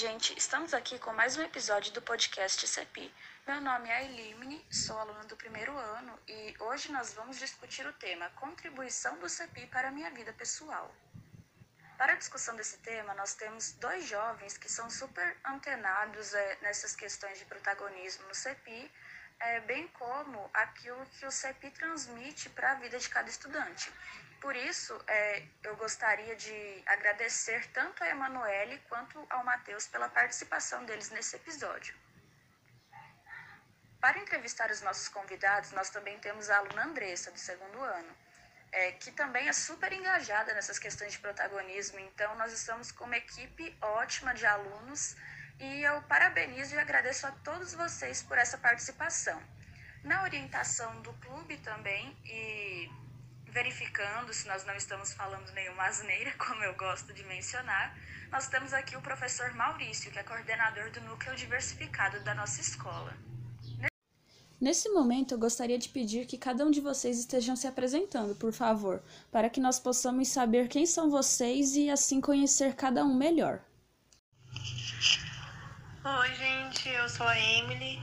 gente, estamos aqui com mais um episódio do podcast CEPI. Meu nome é Elimine, sou aluna do primeiro ano e hoje nós vamos discutir o tema Contribuição do CEPI para a minha vida pessoal. Para a discussão desse tema, nós temos dois jovens que são super antenados é, nessas questões de protagonismo no CEPI, é, bem como aquilo que o CEPI transmite para a vida de cada estudante. Por isso, é, eu gostaria de agradecer tanto a Emanuele quanto ao Matheus pela participação deles nesse episódio. Para entrevistar os nossos convidados, nós também temos a aluna Andressa, do segundo ano, é, que também é super engajada nessas questões de protagonismo. Então, nós estamos com uma equipe ótima de alunos e eu parabenizo e agradeço a todos vocês por essa participação. Na orientação do clube também e verificando se nós não estamos falando nenhuma asneira, como eu gosto de mencionar, nós temos aqui o professor Maurício, que é coordenador do núcleo diversificado da nossa escola. Nesse momento, eu gostaria de pedir que cada um de vocês estejam se apresentando, por favor, para que nós possamos saber quem são vocês e assim conhecer cada um melhor. Oi, gente, eu sou a Emily,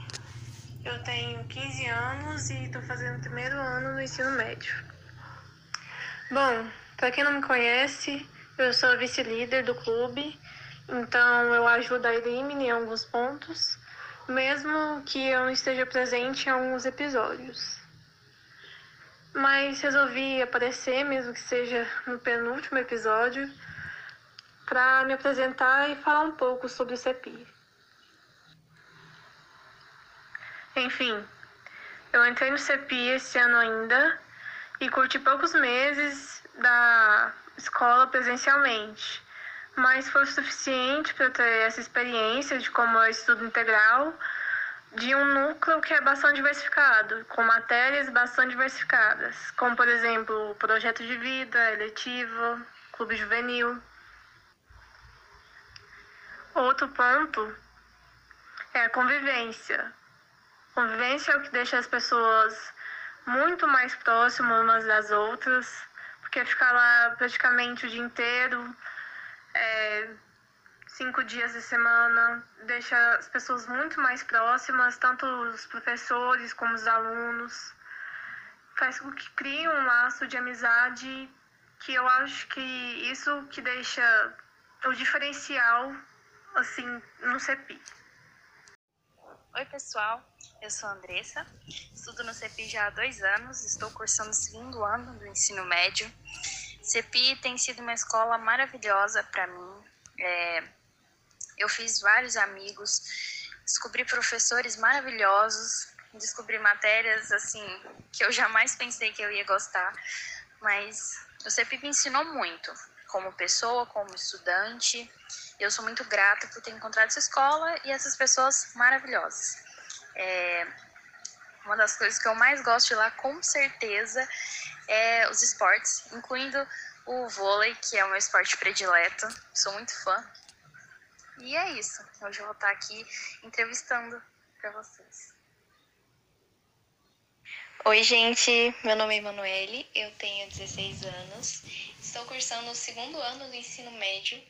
eu tenho 15 anos e estou fazendo o primeiro ano do ensino médio. Bom, para quem não me conhece, eu sou vice-líder do clube, então eu ajudo a Elimine em alguns pontos, mesmo que eu não esteja presente em alguns episódios. Mas resolvi aparecer, mesmo que seja no penúltimo episódio, para me apresentar e falar um pouco sobre o CEPI. Enfim, eu entrei no CEPI esse ano ainda e curti poucos meses da escola presencialmente, mas foi o suficiente para ter essa experiência de como é estudo integral de um núcleo que é bastante diversificado, com matérias bastante diversificadas, como por exemplo projeto de vida, eletivo, clube juvenil. Outro ponto é a convivência. Convivência é o que deixa as pessoas muito mais próximas umas das outras, porque ficar lá praticamente o dia inteiro, é, cinco dias de semana, deixa as pessoas muito mais próximas, tanto os professores como os alunos. Faz com que crie um laço de amizade que eu acho que isso que deixa o diferencial assim no CEPI. Pessoal. Eu sou a Andressa, estudo no CEPI já há dois anos, estou cursando o segundo ano do ensino médio. CEPI tem sido uma escola maravilhosa para mim. É, eu fiz vários amigos, descobri professores maravilhosos, descobri matérias assim que eu jamais pensei que eu ia gostar, mas o CEPI me ensinou muito, como pessoa, como estudante. Eu sou muito grata por ter encontrado essa escola e essas pessoas maravilhosas. É, uma das coisas que eu mais gosto de lá, com certeza, é os esportes, incluindo o vôlei, que é o meu esporte predileto. Sou muito fã. E é isso. Hoje eu vou estar aqui entrevistando para vocês. Oi, gente. Meu nome é Emanuele, eu tenho 16 anos, estou cursando o segundo ano do ensino médio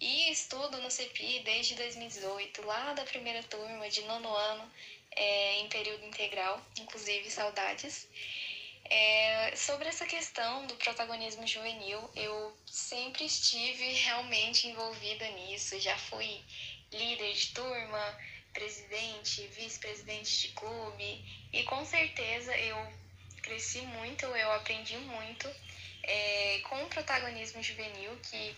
e estudo no CEPI desde 2018, lá da primeira turma de nono ano, é, em período integral, inclusive saudades. É, sobre essa questão do protagonismo juvenil, eu sempre estive realmente envolvida nisso, já fui líder de turma, presidente, vice-presidente de clube, e com certeza eu cresci muito, eu aprendi muito é, com o protagonismo juvenil, que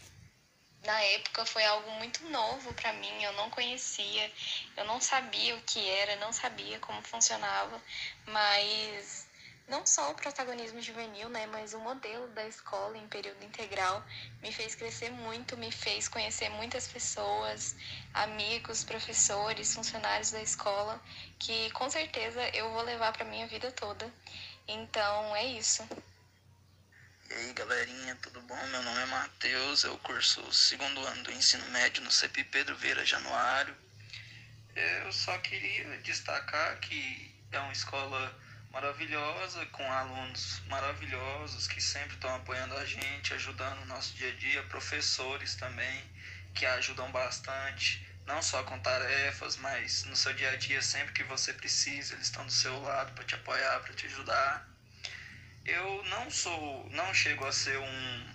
na época foi algo muito novo para mim, eu não conhecia, eu não sabia o que era, não sabia como funcionava, mas não só o protagonismo juvenil, né, mas o modelo da escola em período integral me fez crescer muito, me fez conhecer muitas pessoas, amigos, professores, funcionários da escola, que com certeza eu vou levar para minha vida toda. Então é isso. E aí galerinha, tudo bom? Meu nome é Matheus, eu curso o segundo ano do ensino médio no CEPI Pedro Vieira Januário. Eu só queria destacar que é uma escola maravilhosa, com alunos maravilhosos que sempre estão apoiando a gente, ajudando o nosso dia a dia, professores também que ajudam bastante, não só com tarefas, mas no seu dia a dia, sempre que você precisa, eles estão do seu lado para te apoiar, para te ajudar. Eu não sou, não chego a ser um,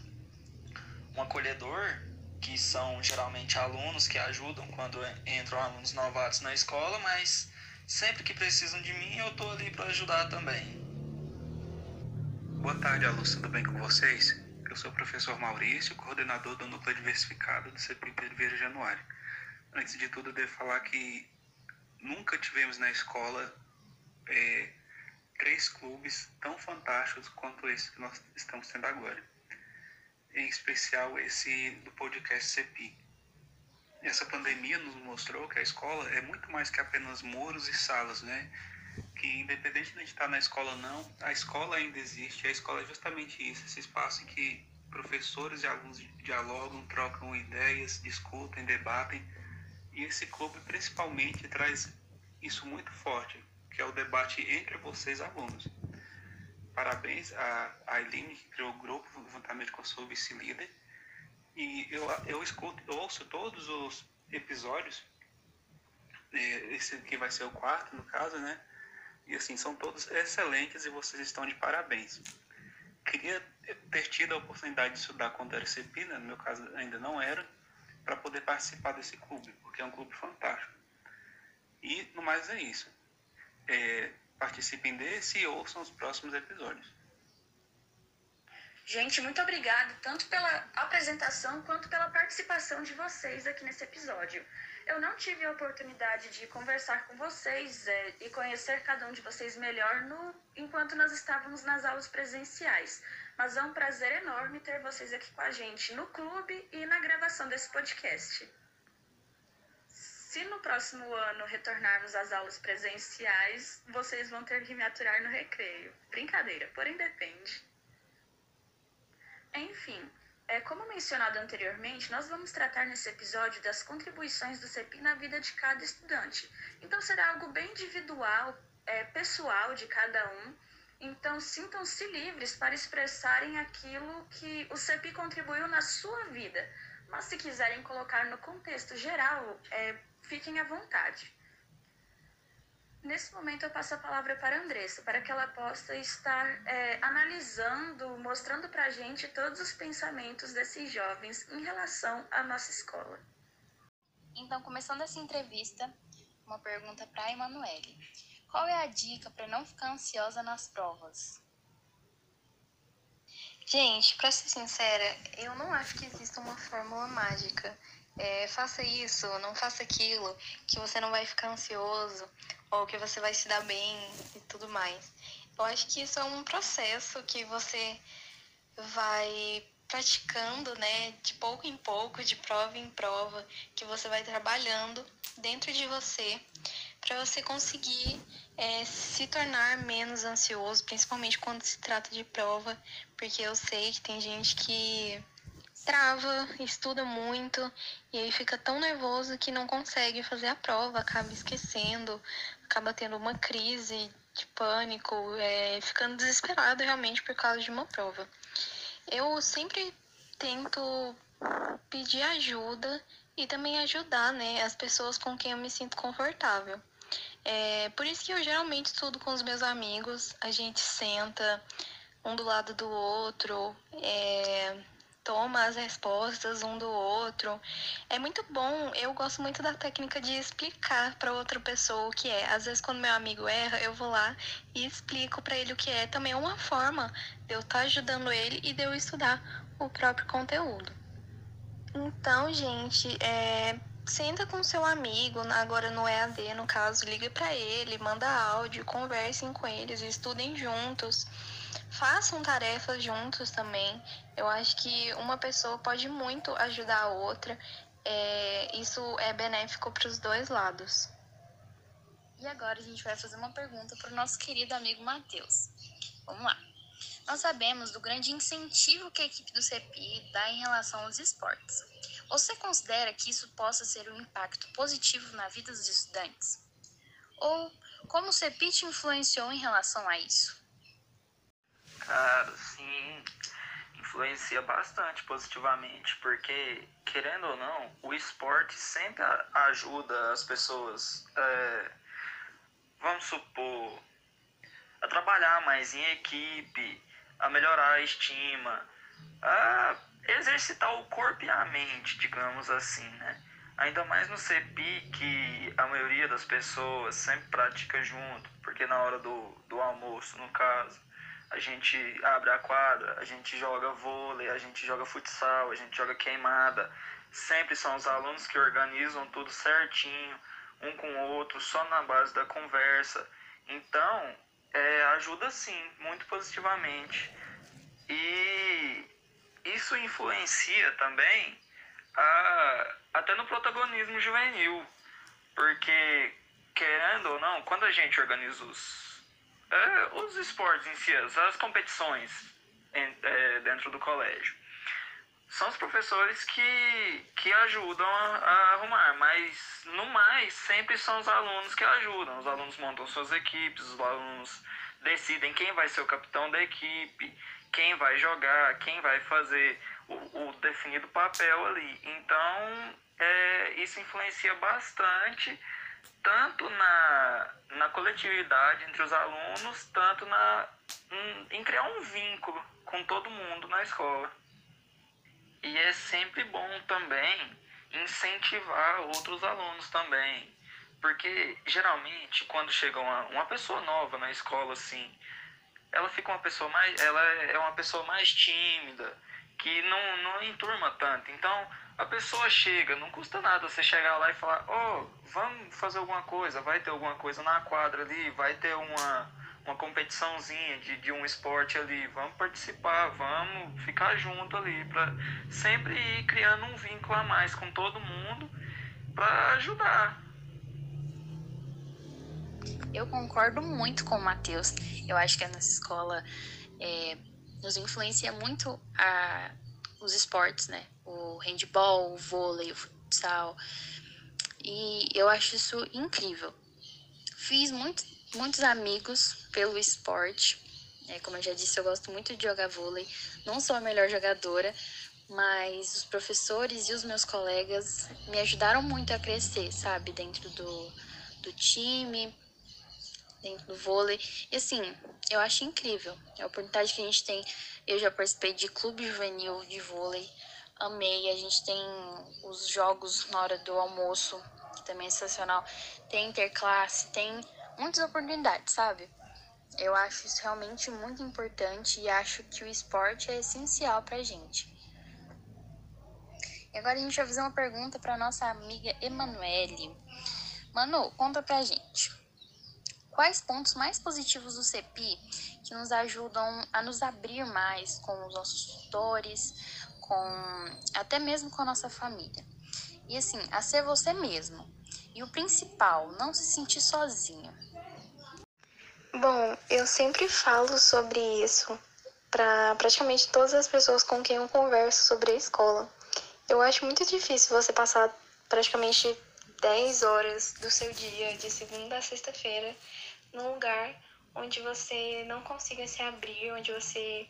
um acolhedor, que são geralmente alunos que ajudam quando entram alunos novatos na escola, mas sempre que precisam de mim, eu tô ali para ajudar também. Boa tarde, alunos, tudo bem com vocês? Eu sou o professor Maurício, coordenador do Núcleo Diversificado do CPI Vieira Januário. Antes de tudo, eu devo falar que nunca tivemos na escola é, três clubes tão fantásticos quanto esse que nós estamos tendo agora. Em especial esse do podcast CEPI. Essa pandemia nos mostrou que a escola é muito mais que apenas muros e salas, né? Que independente de a gente estar na escola ou não, a escola ainda existe. A escola é justamente isso, esse espaço em que professores e alunos dialogam, trocam ideias, discutem, debatem e esse clube principalmente traz isso muito forte, que é o debate entre vocês alunos. Parabéns a, a Eline, que criou o grupo, juntamente com a sua vice-líder. E eu, eu escuto, eu ouço todos os episódios, é, esse aqui vai ser o quarto, no caso, né? E assim, são todos excelentes e vocês estão de parabéns. Queria ter tido a oportunidade de estudar quando era CEPI, né? no meu caso ainda não era, para poder participar desse clube, porque é um clube fantástico. E no mais é isso. É, participem desse e ouçam os próximos episódios. Gente, muito obrigada tanto pela apresentação quanto pela participação de vocês aqui nesse episódio. Eu não tive a oportunidade de conversar com vocês é, e conhecer cada um de vocês melhor no, enquanto nós estávamos nas aulas presenciais, mas é um prazer enorme ter vocês aqui com a gente no clube e na gravação desse podcast. Se no próximo ano retornarmos às aulas presenciais, vocês vão ter que me aturar no recreio. Brincadeira, porém depende. Enfim, é, como mencionado anteriormente, nós vamos tratar nesse episódio das contribuições do CEPI na vida de cada estudante. Então será algo bem individual, é, pessoal de cada um. Então sintam-se livres para expressarem aquilo que o CEPI contribuiu na sua vida. Mas se quiserem colocar no contexto geral, é, fiquem à vontade. Nesse momento eu passo a palavra para a Andressa, para que ela possa estar é, analisando, mostrando para a gente todos os pensamentos desses jovens em relação à nossa escola. Então, começando essa entrevista, uma pergunta para a Emanuele. Qual é a dica para não ficar ansiosa nas provas? Gente, para ser sincera, eu não acho que exista uma fórmula mágica. É, faça isso, não faça aquilo, que você não vai ficar ansioso ou que você vai se dar bem e tudo mais. Eu acho que isso é um processo que você vai praticando, né, de pouco em pouco, de prova em prova, que você vai trabalhando dentro de você para você conseguir é, se tornar menos ansioso, principalmente quando se trata de prova, porque eu sei que tem gente que trava, estuda muito e aí fica tão nervoso que não consegue fazer a prova, acaba esquecendo, acaba tendo uma crise de pânico, é, ficando desesperado realmente por causa de uma prova. Eu sempre tento pedir ajuda e também ajudar né, as pessoas com quem eu me sinto confortável. É, por isso que eu geralmente estudo com os meus amigos, a gente senta um do lado do outro, é, toma as respostas um do outro. É muito bom, eu gosto muito da técnica de explicar para outra pessoa o que é. Às vezes quando meu amigo erra, eu vou lá e explico para ele o que é. Também é uma forma de eu estar tá ajudando ele e de eu estudar o próprio conteúdo. Então, gente, é, senta com seu amigo, agora no EAD, no caso, liga para ele, manda áudio, conversem com eles, estudem juntos façam tarefas juntos também. Eu acho que uma pessoa pode muito ajudar a outra. É, isso é benéfico para os dois lados. E agora a gente vai fazer uma pergunta para o nosso querido amigo Matheus. Vamos lá. Nós sabemos do grande incentivo que a equipe do CEPI dá em relação aos esportes. Você considera que isso possa ser um impacto positivo na vida dos estudantes? Ou como o CEPI te influenciou em relação a isso? Cara, sim. influencia bastante positivamente, porque, querendo ou não, o esporte sempre ajuda as pessoas, é, vamos supor, a trabalhar mais em equipe, a melhorar a estima, a exercitar o corpo e a mente, digamos assim, né? Ainda mais no CEPI, que a maioria das pessoas sempre pratica junto, porque na hora do, do almoço, no caso, a gente abre a quadra, a gente joga vôlei, a gente joga futsal, a gente joga queimada. Sempre são os alunos que organizam tudo certinho, um com o outro, só na base da conversa. Então, é, ajuda sim, muito positivamente. E isso influencia também a, até no protagonismo juvenil, porque, querendo ou não, quando a gente organiza os, é, os esportes em si, as competições em, é, dentro do colégio, são os professores que, que ajudam a, a, arrumar, mas no mais sempre são os alunos que ajudam. Os alunos montam suas equipes, os alunos decidem quem vai ser o capitão da equipe, quem vai jogar, quem vai fazer o, o definido papel ali. Então, é, isso influencia bastante, tanto na, na coletividade entre os alunos, tanto na, em, criar um vínculo com todo mundo na escola. E é sempre bom também incentivar outros alunos também. Porque geralmente quando chega uma, uma pessoa nova na escola assim, ela fica uma pessoa mais. Ela é uma pessoa mais tímida, que não, não enturma tanto. Então a pessoa chega, não custa nada você chegar lá e falar, oh, vamos fazer alguma coisa, vai ter alguma coisa na quadra ali, vai ter uma, uma competiçãozinha de, de um esporte ali, vamos participar, vamos ficar junto ali, para sempre ir criando um vínculo a mais com todo mundo para ajudar. Eu concordo muito com o Matheus. Eu acho que a nossa escola é, nos influencia muito a, os esportes, né? O handball, o vôlei, o futsal. E eu acho isso incrível. Fiz muito, muitos amigos pelo esporte. É, como eu já disse, eu gosto muito de jogar vôlei. Não sou a melhor jogadora, mas os professores e os meus colegas me ajudaram muito a crescer, sabe? Dentro do, do time, dentro do vôlei. E assim, eu acho incrível a oportunidade que a gente tem. Eu já participei de clube juvenil de vôlei, amei. A gente tem os jogos na hora do almoço, que também é sensacional. Tem interclasse, tem muitas oportunidades, sabe? Eu acho isso realmente muito importante e acho que o esporte é essencial pra gente. E agora a gente vai fazer uma pergunta para nossa amiga Emanuele. Manu, conta pra gente. Quais pontos mais positivos do CEPI que nos ajudam a nos abrir mais com os nossos tutores, com até mesmo com a nossa família? E assim, a ser você mesmo. E o principal, não se sentir sozinha. Bom, eu sempre falo sobre isso para praticamente todas as pessoas com quem eu converso sobre a escola. Eu acho muito difícil você passar praticamente 10 horas do seu dia, de segunda a sexta-feira, num lugar onde você não consiga se abrir, onde você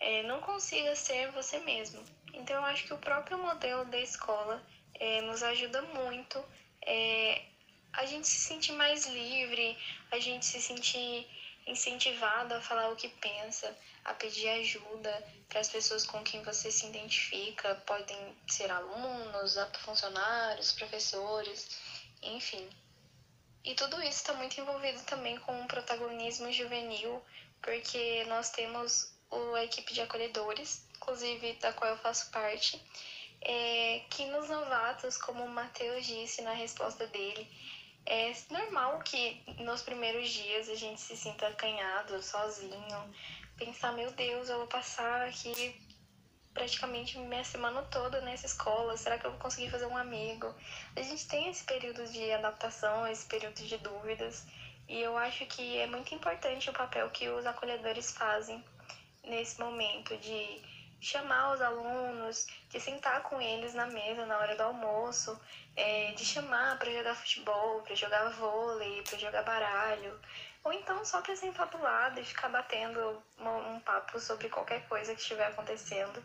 é, não consiga ser você mesmo. Então, eu acho que o próprio modelo da escola é, nos ajuda muito é, a gente se sentir mais livre, a gente se sentir incentivado a falar o que pensa, a pedir ajuda para as pessoas com quem você se identifica, podem ser alunos, funcionários, professores, enfim. E tudo isso está muito envolvido também com o protagonismo juvenil, porque nós temos a equipe de acolhedores, inclusive da qual eu faço parte, é, que nos novatos, como o Matheus disse na resposta dele, é normal que nos primeiros dias a gente se sinta acanhado, sozinho, pensar, meu Deus, eu vou passar aqui praticamente minha semana toda nessa escola, será que eu vou conseguir fazer um amigo? A gente tem esse período de adaptação, esse período de dúvidas, e eu acho que é muito importante o papel que os acolhedores fazem nesse momento de chamar os alunos, de sentar com eles na mesa na hora do almoço, é, de chamar para jogar futebol, para jogar vôlei, para jogar baralho, ou então só para sentar do lado e ficar batendo um papo sobre qualquer coisa que estiver acontecendo.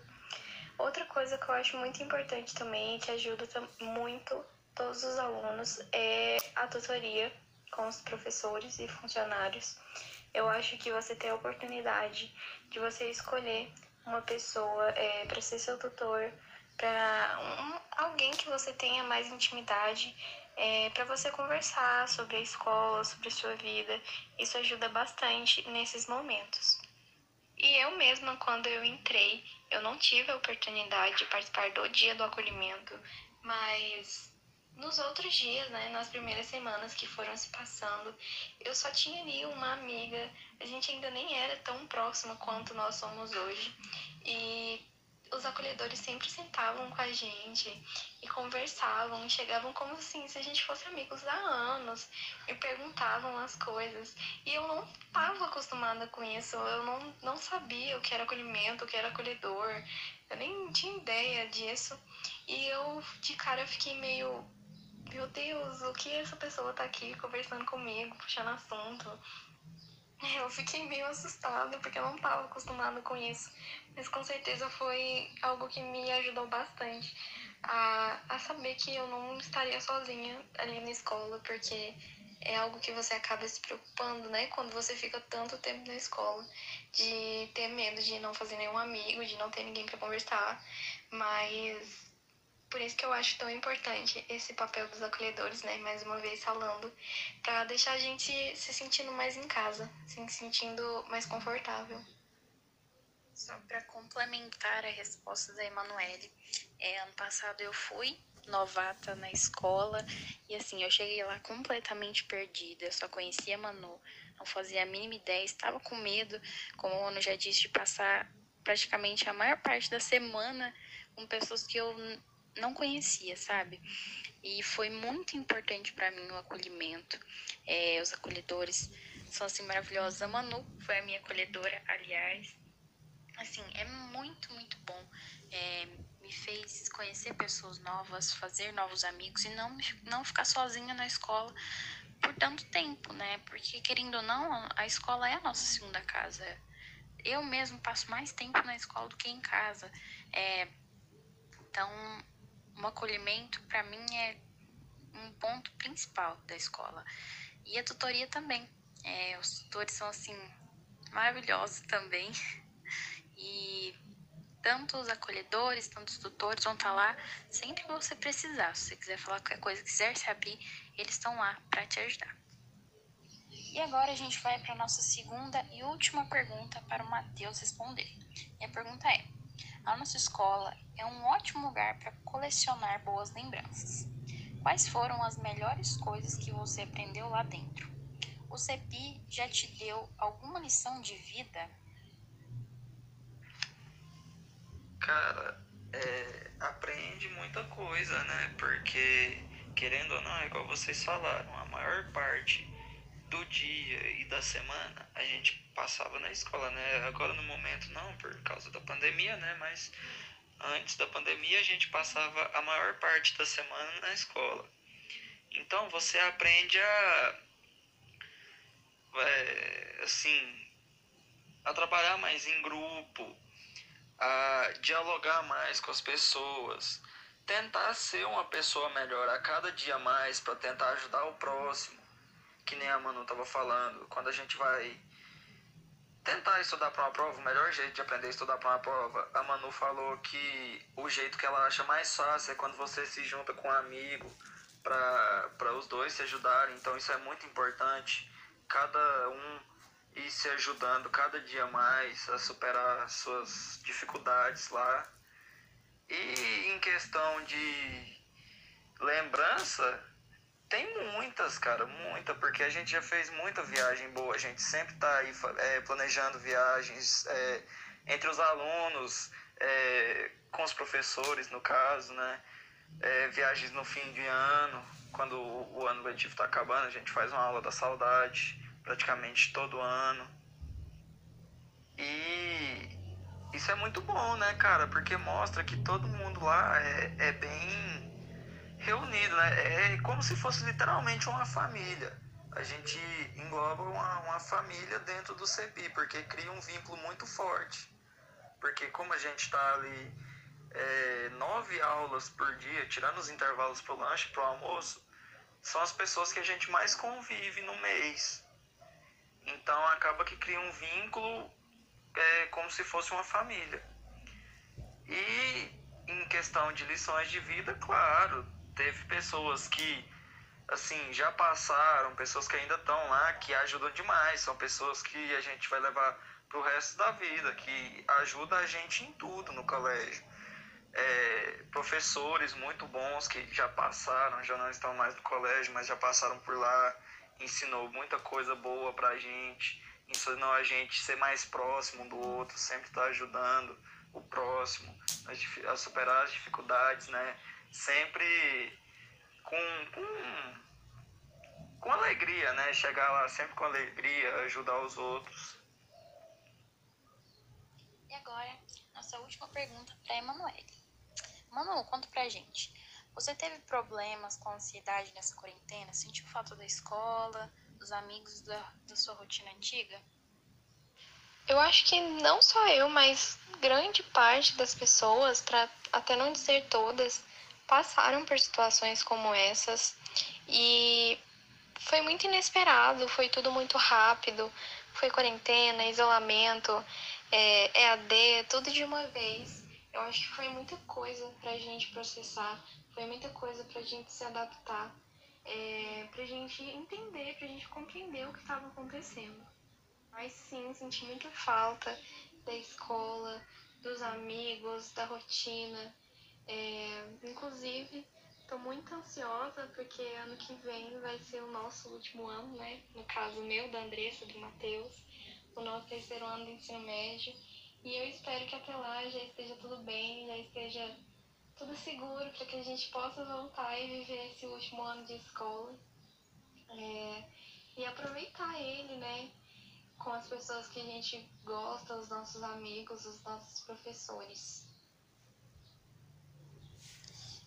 Outra coisa que eu acho muito importante também, que ajuda muito todos os alunos, é a tutoria com os professores e funcionários. Eu acho que você ter a oportunidade de você escolher uma pessoa é, para ser seu tutor, para um, alguém que você tenha mais intimidade, é, para você conversar sobre a escola, sobre a sua vida. Isso ajuda bastante nesses momentos. E eu mesma, quando eu entrei, eu não tive a oportunidade de participar do dia do acolhimento, mas nos outros dias, né, nas primeiras semanas que foram se passando, eu só tinha ali uma amiga, a gente ainda nem era tão próxima quanto nós somos hoje. E os acolhedores sempre sentavam com a gente e conversavam, chegavam como assim se a gente fosse amigos há anos, e perguntavam as coisas. E eu não estava acostumada com isso, eu não, não sabia o que era acolhimento, o que era acolhedor, eu nem tinha ideia disso. E eu de cara fiquei meio, meu Deus, o que essa pessoa tá aqui conversando comigo, puxando assunto. Eu fiquei meio assustada porque eu não estava acostumada com isso. Mas com certeza foi algo que me ajudou bastante a, a saber que eu não estaria sozinha ali na escola, porque é algo que você acaba se preocupando, né? Quando você fica tanto tempo na escola, de ter medo de não fazer nenhum amigo, de não ter ninguém para conversar. Mas por isso que eu acho tão importante esse papel dos acolhedores, né? Mais uma vez falando, para deixar a gente se sentindo mais em casa, se sentindo mais confortável. Só para complementar a resposta da Emanuele, é, ano passado eu fui novata na escola e assim, eu cheguei lá completamente perdida, eu só conhecia Manu, não fazia a mínima ideia, estava com medo, como o Manu já disse, de passar praticamente a maior parte da semana com pessoas que eu não conhecia, sabe? E foi muito importante para mim o acolhimento. É, os acolhedores são assim maravilhosos. A Manu foi a minha acolhedora, aliás. Assim, é muito, muito bom. É, me fez conhecer pessoas novas, fazer novos amigos e não, não ficar sozinha na escola por tanto tempo, né? Porque, querendo ou não, a escola é a nossa segunda casa. Eu mesmo passo mais tempo na escola do que em casa. É, então, um acolhimento para mim é um ponto principal da escola. E a tutoria também. É, os tutores são assim maravilhosos também. E tanto os acolhedores, tanto os tutores vão estar tá lá sempre que você precisar. Se você quiser falar qualquer coisa, quiser se abrir, eles estão lá para te ajudar. E agora a gente vai para a nossa segunda e última pergunta para o Matheus responder. E a pergunta é: a nossa escola é um ótimo lugar para colecionar boas lembranças. Quais foram as melhores coisas que você aprendeu lá dentro? O CEPI já te deu alguma lição de vida? Cara, é, aprende muita coisa, né? Porque, querendo ou não, é igual vocês falaram, a maior parte do dia e da semana a gente passava na escola, né? Agora no momento não, por causa da pandemia, né? Mas antes da pandemia a gente passava a maior parte da semana na escola. Então você aprende a é, assim a trabalhar mais em grupo, a dialogar mais com as pessoas, tentar ser uma pessoa melhor a cada dia mais para tentar ajudar o próximo que nem a Manu estava falando, quando a gente vai tentar estudar para uma prova, o melhor jeito de aprender a estudar para uma prova, a Manu falou que o jeito que ela acha mais fácil é quando você se junta com um amigo para os dois se ajudarem. Então isso é muito importante. Cada um ir se ajudando cada dia mais a superar suas dificuldades lá. E em questão de lembrança, tem muitas, cara, muita, porque a gente já fez muita viagem boa, a gente sempre tá aí é, planejando viagens é, entre os alunos, é, com os professores, no caso, né? Viagens no fim de ano, quando o, o ano letivo está acabando, a gente faz uma aula da saudade, praticamente todo ano. E isso é muito bom, né, cara? Porque mostra que todo mundo lá é, é bem reunido, né? É como se fosse literalmente uma família. a gente engloba uma, uma família dentro do CEPI, porque cria um vínculo muito forte. Porque como a gente está ali é, nove aulas por dia, tirando os intervalos para o lanche, para o almoço, são as pessoas que a gente mais convive no mês. Então acaba que cria um vínculo é, como se fosse uma família. E em questão de lições de vida, claro, teve pessoas que assim já passaram, pessoas que ainda estão lá, que ajudam demais, são pessoas que a gente vai levar pro resto da vida, que ajuda a gente em tudo no colégio. É, professores muito bons que já passaram, já não estão mais no colégio, mas já passaram por lá, ensinou muita coisa boa pra gente, ensinou a gente ser mais próximo do outro, sempre estar tá ajudando o próximo a, a superar as dificuldades, né? Sempre com, com, com alegria, né? Chegar lá sempre com alegria, ajudar os outros. E agora, nossa última pergunta para Emanuele. Manu, conta pra gente. Você teve problemas com ansiedade nessa quarentena? Sentiu falta da escola, dos amigos da, da sua rotina antiga? Eu acho que não só eu, mas grande parte das pessoas, para até não dizer todas, passaram por situações como essas e foi muito inesperado, foi tudo muito rápido, foi quarentena, isolamento, é, EAD, tudo de uma vez. Eu acho que foi muita coisa pra gente processar, foi muita coisa pra gente se adaptar, é, pra gente entender, pra gente compreender o que estava acontecendo. Mas sim, senti muita falta da escola, dos amigos, da rotina. É, inclusive, estou muito ansiosa porque ano que vem vai ser o nosso último ano, né? No caso meu, da Andressa, do Matheus, o nosso terceiro ano do ensino médio. E eu espero que até lá já esteja tudo bem, já esteja tudo seguro para que a gente possa voltar e viver esse último ano de escola. É, e aproveitar ele, né? com as pessoas que a gente gosta, os nossos amigos, os nossos professores.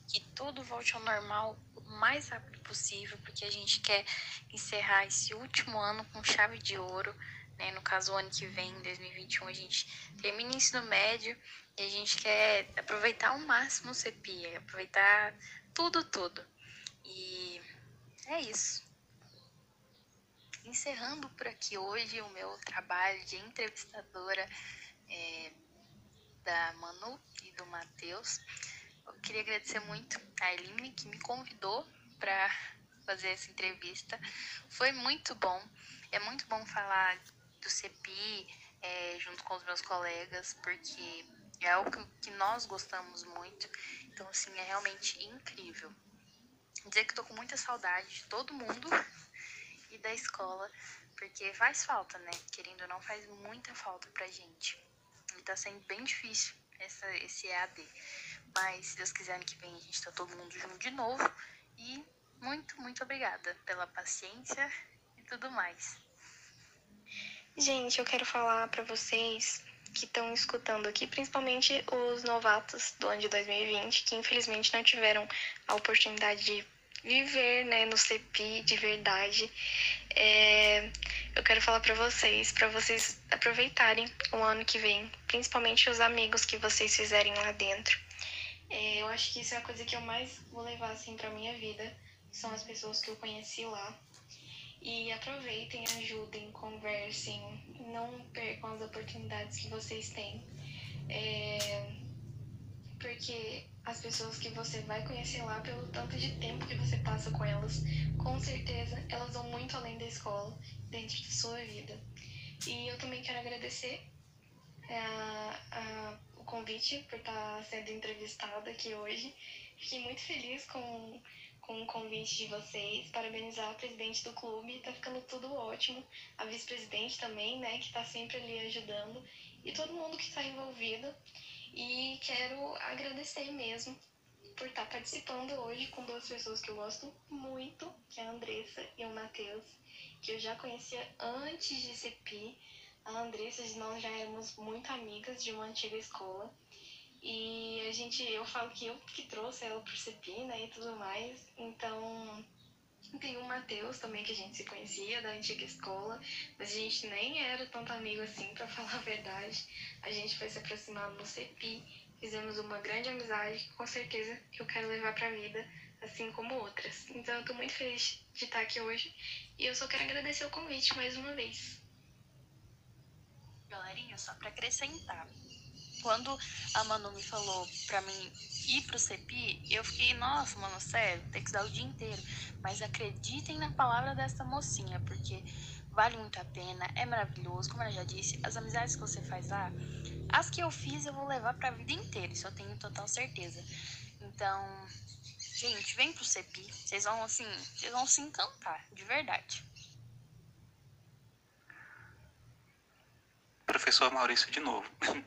Que tudo volte ao normal o mais rápido possível, porque a gente quer encerrar esse último ano com chave de ouro. Né? No caso, o ano que vem, 2021, a gente termina o ensino médio e a gente quer aproveitar ao máximo o CEPI, aproveitar tudo, tudo. E é isso encerrando por aqui hoje o meu trabalho de entrevistadora é, da Manu e do Matheus. Eu queria agradecer muito a Eline que me convidou para fazer essa entrevista. Foi muito bom. É muito bom falar do CEPI é, junto com os meus colegas, porque é algo que nós gostamos muito. Então, assim, é realmente incrível. Dizer que estou com muita saudade de todo mundo e da escola, porque faz falta, né? Querendo ou não, faz muita falta pra gente. E tá sendo bem difícil essa, esse EAD. Mas se Deus quiser, ano que vem a gente tá todo mundo junto de novo. E muito, muito obrigada pela paciência e tudo mais. Gente, eu quero falar para vocês que estão escutando aqui, principalmente os novatos do ano de 2020, que infelizmente não tiveram a oportunidade de viver né, no CEPI de verdade. É, eu quero falar para vocês, para vocês aproveitarem o ano que vem, principalmente os amigos que vocês fizerem lá dentro. É, eu acho que isso é a coisa que eu mais vou levar assim para minha vida, são as pessoas que eu conheci lá. E aproveitem, ajudem, conversem, não percam as oportunidades que vocês têm. É, porque as pessoas que você vai conhecer lá, pelo tanto de tempo que você passa com elas, com certeza elas vão muito além da escola, dentro de sua vida. E eu também quero agradecer a, a, o convite por estar sendo entrevistada aqui hoje. Fiquei muito feliz com, com o convite de vocês, parabenizar a presidente do clube, tá ficando tudo ótimo, a vice-presidente também, né, que tá sempre ali ajudando, e todo mundo que está envolvido. E quero agradecer mesmo por estar participando hoje com duas pessoas que eu gosto muito, que é a Andressa e o Matheus, que eu já conhecia antes de CEPI. A Andressa, nós já éramos muito amigas de uma antiga escola. E a gente, eu falo que eu que trouxe ela pro CEPI, né, e tudo mais. Então, Tem o Matheus também, que a gente se conhecia da antiga escola, mas a gente nem era tanto amigo assim, para falar a verdade. A gente foi se aproximando no CEPI, fizemos uma grande amizade, com certeza que eu quero levar pra vida, assim como outras. Então eu tô muito feliz de estar aqui hoje e eu só quero agradecer o convite mais uma vez. Galerinha, só para acrescentar. Quando a Manu me falou pra mim ir pro CEPI, eu fiquei, nossa, mano, sério, tem que dar o dia inteiro. Mas acreditem na palavra dessa mocinha, porque vale muito a pena, é maravilhoso. Como ela já disse, as amizades que você faz lá, as que eu fiz eu vou levar pra vida inteira, isso eu tenho total certeza. Então, gente, vem pro CEPI, vocês vão assim, vocês vão se encantar, de verdade. Professor Maurício de novo.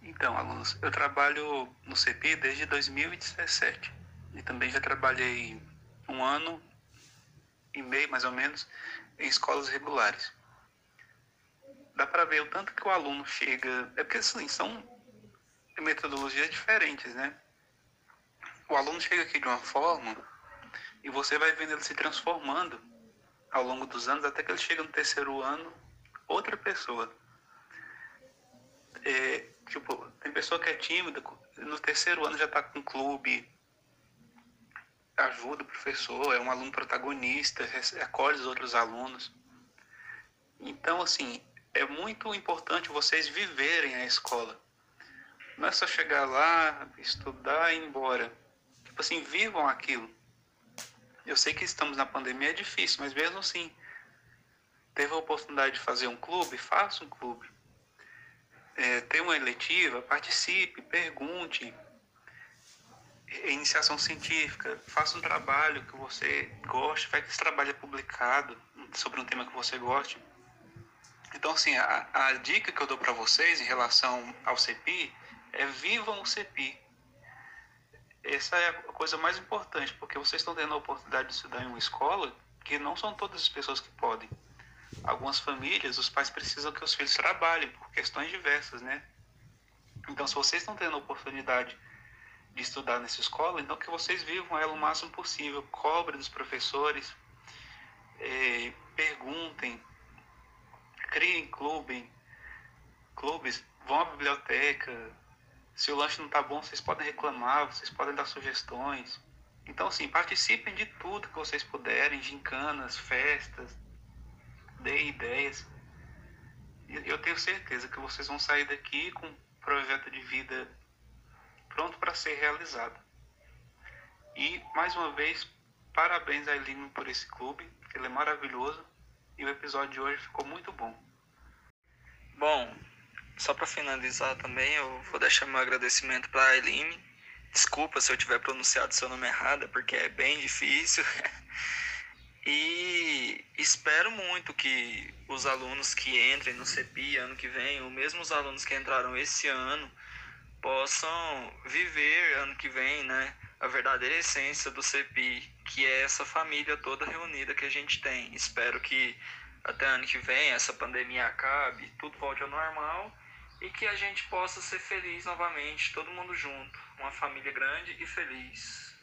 Então, alunos, eu trabalho no CEPI desde 2017 e também já trabalhei um ano e meio, mais ou menos, em escolas regulares. Dá para ver o tanto que o aluno chega. É porque, assim, são metodologias diferentes, né? O aluno chega aqui de uma forma e você vai vendo ele se transformando ao longo dos anos, até que ele chega no terceiro ano, outra pessoa. É, Tipo, tem pessoa que é tímida, no terceiro ano já está com clube, ajuda o professor, é um aluno protagonista, acolhe os outros alunos. Então, assim, é muito importante vocês viverem a escola. Não é só chegar lá, estudar e ir embora. Tipo assim, vivam aquilo. Eu sei que estamos na pandemia, é difícil, mas mesmo assim, teve a oportunidade de fazer um clube, faça um clube é, tem uma eletiva, participe, pergunte, iniciação científica, faça um trabalho que você goste, vai que esse trabalho é publicado sobre um tema que você goste. Então, assim, a, a dica que eu dou para vocês em relação ao CEPI é vivam o CEPI. Essa é a coisa mais importante, porque vocês estão tendo a oportunidade de estudar em uma escola que não são todas as pessoas que podem algumas famílias, os pais precisam que os filhos trabalhem por questões diversas, né? Então, se vocês estão tendo a oportunidade de estudar nessa escola, então que vocês vivam ela o máximo possível, cobrem dos professores, é, perguntem, criem clube, clubes, vão à biblioteca. Se o lanche não está bom, vocês podem reclamar, vocês podem dar sugestões. Então, assim, participem de tudo que vocês puderem, gincanas, festas, dê ideias. Eu tenho certeza que vocês vão sair daqui com um projeto de vida pronto para ser realizado. E, mais uma vez, parabéns a Eileen por esse clube, ele é maravilhoso e o episódio de hoje ficou muito bom. Bom, só para finalizar também, eu vou deixar meu agradecimento para a Eileen. Desculpa se eu tiver pronunciado seu nome errado, porque é bem difícil. E espero muito que os alunos que entrem no CEPI ano que vem, ou mesmo os alunos que entraram esse ano, possam viver ano que vem, né, a verdadeira essência do CEPI, que é essa família toda reunida que a gente tem. Espero que até ano que vem essa pandemia acabe, tudo volte ao normal e que a gente possa ser feliz novamente, todo mundo junto, uma família grande e feliz.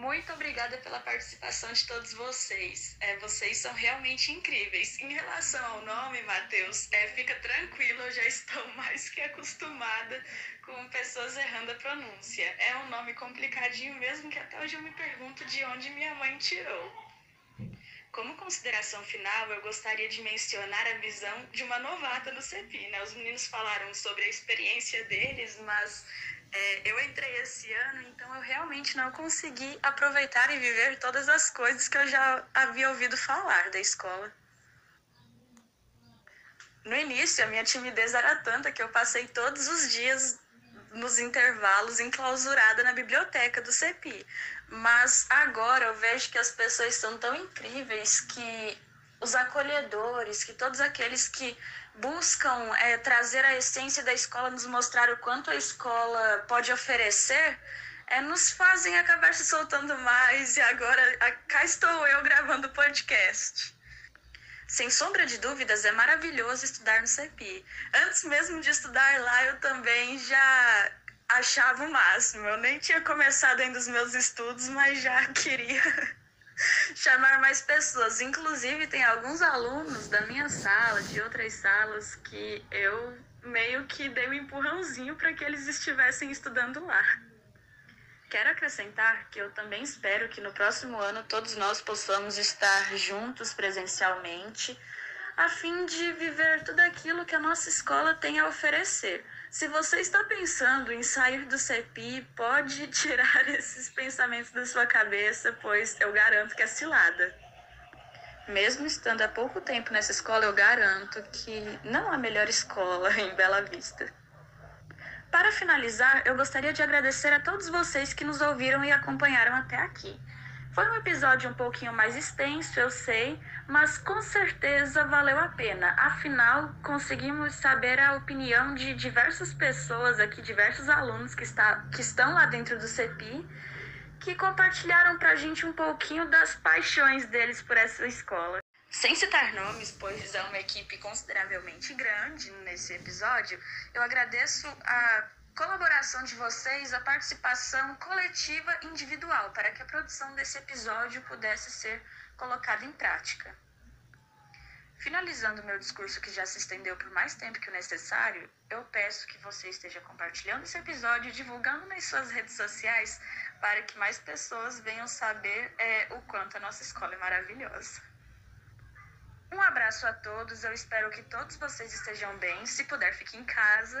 Muito obrigada pela participação de todos vocês. É, vocês são realmente incríveis. Em relação ao nome, Matheus, é, fica tranquilo, eu já estou mais que acostumada com pessoas errando a pronúncia. É um nome complicadinho mesmo que até hoje eu me pergunto de onde minha mãe tirou. Como consideração final, eu gostaria de mencionar a visão de uma novata no CEPI. Né? Os meninos falaram sobre a experiência deles, mas é, eu entrei esse ano, então eu realmente não consegui aproveitar e viver todas as coisas que eu já havia ouvido falar da escola. No início, a minha timidez era tanta que eu passei todos os dias nos intervalos enclausurada na biblioteca do CEPI. Mas agora eu vejo que as pessoas são tão incríveis que os acolhedores, que todos aqueles que buscam é, trazer a essência da escola, nos mostrar o quanto a escola pode oferecer, é, nos fazem acabar se soltando mais. E agora a, cá estou eu gravando o podcast. Sem sombra de dúvidas, é maravilhoso estudar no CEPI. Antes mesmo de estudar lá, eu também já achava o máximo. Eu nem tinha começado ainda os meus estudos, mas já queria chamar mais pessoas. Inclusive, tem alguns alunos da minha sala, de outras salas, que eu meio que dei um empurrãozinho para que eles estivessem estudando lá. Quero acrescentar que eu também espero que no próximo ano todos nós possamos estar juntos presencialmente, a fim de viver tudo aquilo que a nossa escola tem a oferecer. Se você está pensando em sair do CEPI, pode tirar esses pensamentos da sua cabeça, pois eu garanto que é cilada. Mesmo estando há pouco tempo nessa escola, eu garanto que não há melhor escola em Bela Vista. Para finalizar, eu gostaria de agradecer a todos vocês que nos ouviram e acompanharam até aqui. Foi um episódio um pouquinho mais extenso, eu sei, mas com certeza valeu a pena. Afinal, conseguimos saber a opinião de diversas pessoas aqui, diversos alunos que, está, que estão lá dentro do CEPI, que compartilharam pra gente um pouquinho das paixões deles por essa escola. Sem citar nomes, pois é uma equipe consideravelmente grande nesse episódio, eu agradeço a colaboração de vocês, a participação coletiva e individual, para que a produção desse episódio pudesse ser colocada em prática. Finalizando meu discurso que já se estendeu por mais tempo que o necessário, eu peço que você esteja compartilhando esse episódio divulgando nas suas redes sociais para que mais pessoas venham saber é, o quanto a nossa escola é maravilhosa. Um abraço a todos, eu espero que todos vocês estejam bem. Se puder, fique em casa